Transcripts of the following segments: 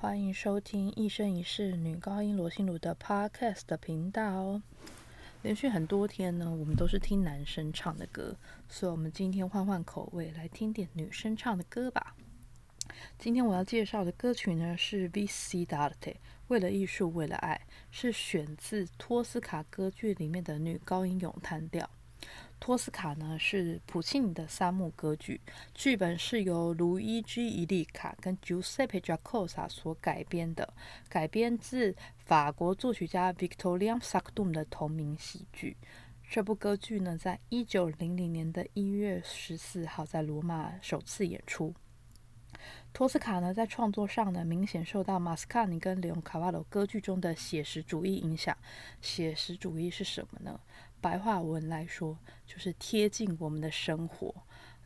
欢迎收听一生一世女高音罗心如的 Podcast 的频道哦。连续很多天呢，我们都是听男生唱的歌，所以我们今天换换口味，来听点女生唱的歌吧。今天我要介绍的歌曲呢是《V.C. Darte》，为了艺术，为了爱，是选自托斯卡歌剧里面的女高音咏叹调。托斯卡呢是普契尼的三幕歌剧，剧本是由卢伊基·伊利卡跟 Giuseppe Giacosa 所改编的，改编自法国作曲家 Victor Sardou 的同名喜剧。这部歌剧呢，在一九零零年的一月十四号在罗马首次演出。托斯卡呢，在创作上呢，明显受到马斯卡尼跟里昂卡瓦罗歌剧中的写实主义影响。写实主义是什么呢？白话文来说，就是贴近我们的生活，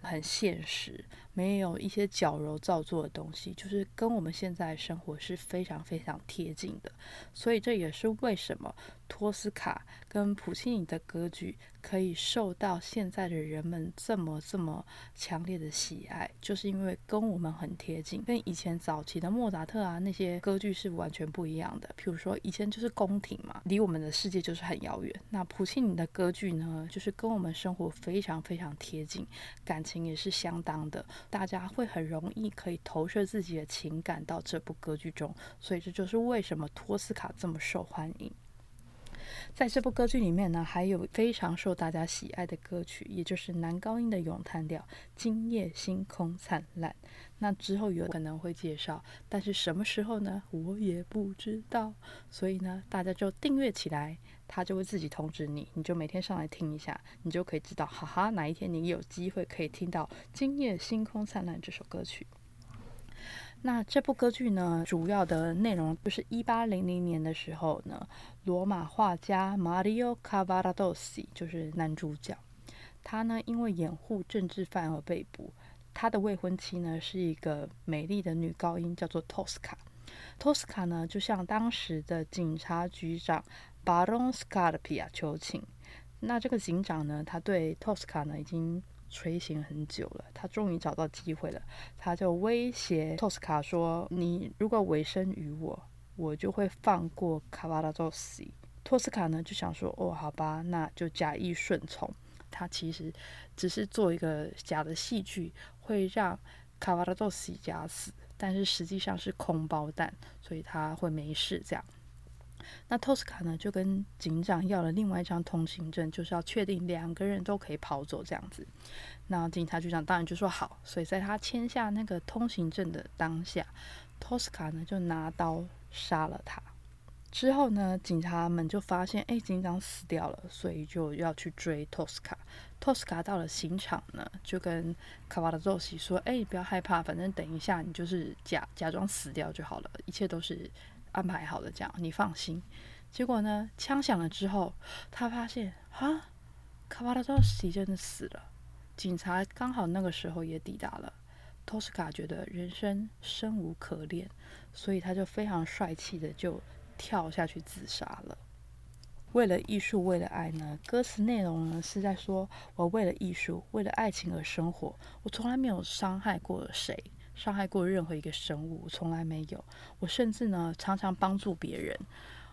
很现实，没有一些矫揉造作的东西，就是跟我们现在生活是非常非常贴近的。所以这也是为什么托斯卡跟普契尼的歌剧。可以受到现在的人们这么这么强烈的喜爱，就是因为跟我们很贴近，跟以前早期的莫扎特啊那些歌剧是完全不一样的。譬如说以前就是宫廷嘛，离我们的世界就是很遥远。那普契尼的歌剧呢，就是跟我们生活非常非常贴近，感情也是相当的，大家会很容易可以投射自己的情感到这部歌剧中，所以这就是为什么托斯卡这么受欢迎。在这部歌剧里面呢，还有非常受大家喜爱的歌曲，也就是男高音的咏叹调《今夜星空灿烂》。那之后有可能会介绍，但是什么时候呢？我也不知道。所以呢，大家就订阅起来，他就会自己通知你，你就每天上来听一下，你就可以知道，哈哈，哪一天你有机会可以听到《今夜星空灿烂》这首歌曲。那这部歌剧呢，主要的内容就是一八零零年的时候呢，罗马画家 Mario Cavaradossi 就是男主角，他呢因为掩护政治犯而被捕。他的未婚妻呢是一个美丽的女高音，叫做 Tosca。Tosca 呢就向当时的警察局长 Baron Scarpia 求情。那这个警长呢，他对 Tosca 呢已经。垂涎很久了，他终于找到机会了。他就威胁托斯卡说：“你如果委身于我，我就会放过卡瓦拉多西。”托斯卡呢就想说：“哦，好吧，那就假意顺从。”他其实只是做一个假的戏剧，会让卡瓦拉多西假死，但是实际上是空包弹，所以他会没事这样。那托斯卡呢，就跟警长要了另外一张通行证，就是要确定两个人都可以跑走这样子。那警察局长当然就说好，所以在他签下那个通行证的当下，托斯卡呢就拿刀杀了他。之后呢，警察们就发现，哎，警长死掉了，所以就要去追托斯卡。托斯卡到了刑场呢，就跟卡瓦的周西说，哎，不要害怕，反正等一下你就是假假装死掉就好了，一切都是。安排好的，这样你放心。结果呢，枪响了之后，他发现啊，卡瓦拉多西真的死了。警察刚好那个时候也抵达了。托斯卡觉得人生生无可恋，所以他就非常帅气的就跳下去自杀了。为了艺术，为了爱呢？歌词内容呢是在说：我为了艺术，为了爱情而生活，我从来没有伤害过谁。伤害过任何一个生物，从来没有。我甚至呢，常常帮助别人。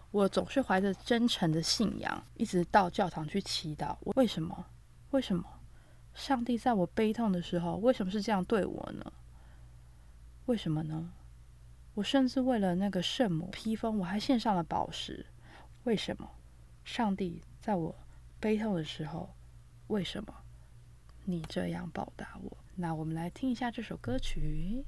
我总是怀着真诚的信仰，一直到教堂去祈祷。为什么？为什么？上帝在我悲痛的时候，为什么是这样对我呢？为什么呢？我甚至为了那个圣母披风，我还献上了宝石。为什么？上帝在我悲痛的时候，为什么你这样报答我？那我们来听一下这首歌曲。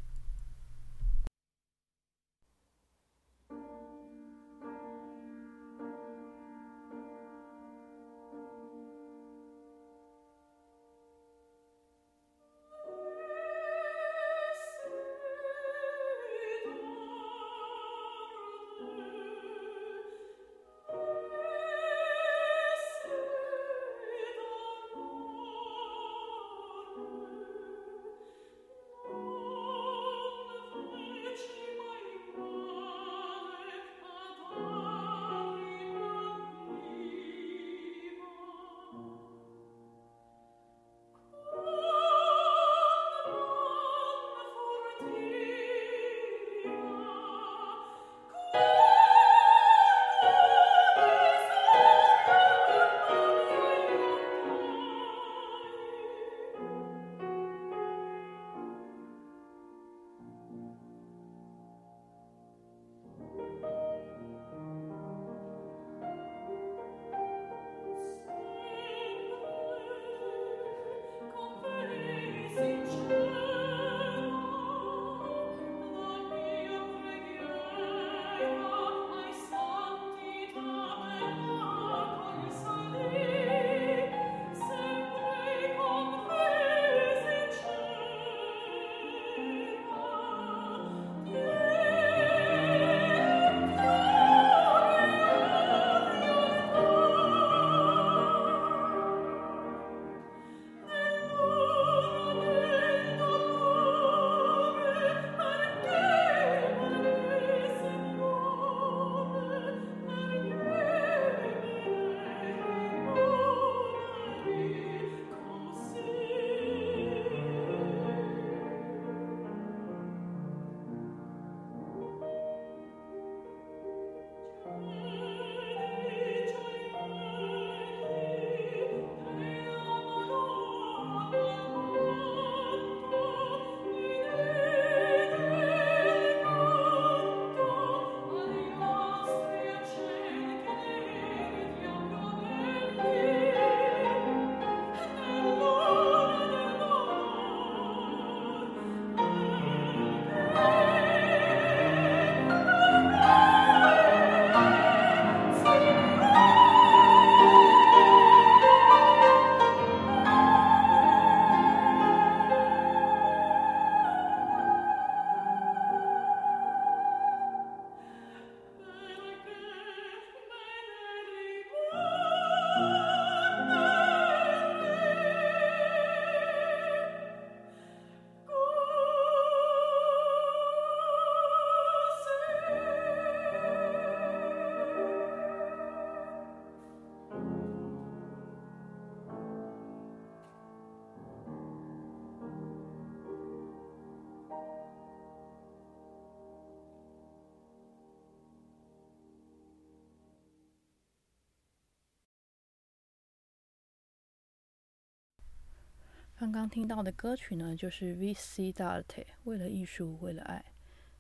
刚刚听到的歌曲呢，就是 V.C. Darte 为了艺术，为了爱。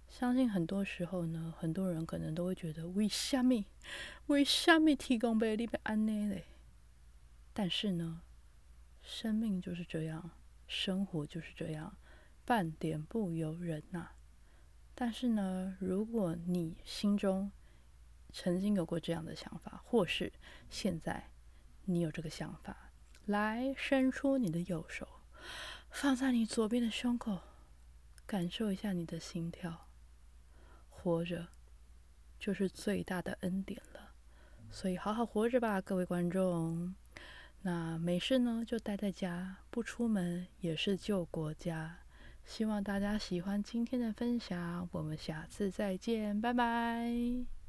相信很多时候呢，很多人可能都会觉得为虾米，为虾米提供被你被安内嘞？但是呢，生命就是这样，生活就是这样，半点不由人呐。但是呢，如果你心中曾经有过这样的想法，或是现在你有这个想法。来，伸出你的右手，放在你左边的胸口，感受一下你的心跳。活着就是最大的恩典了，所以好好活着吧，各位观众。那没事呢，就待在家，不出门也是救国家。希望大家喜欢今天的分享，我们下次再见，拜拜。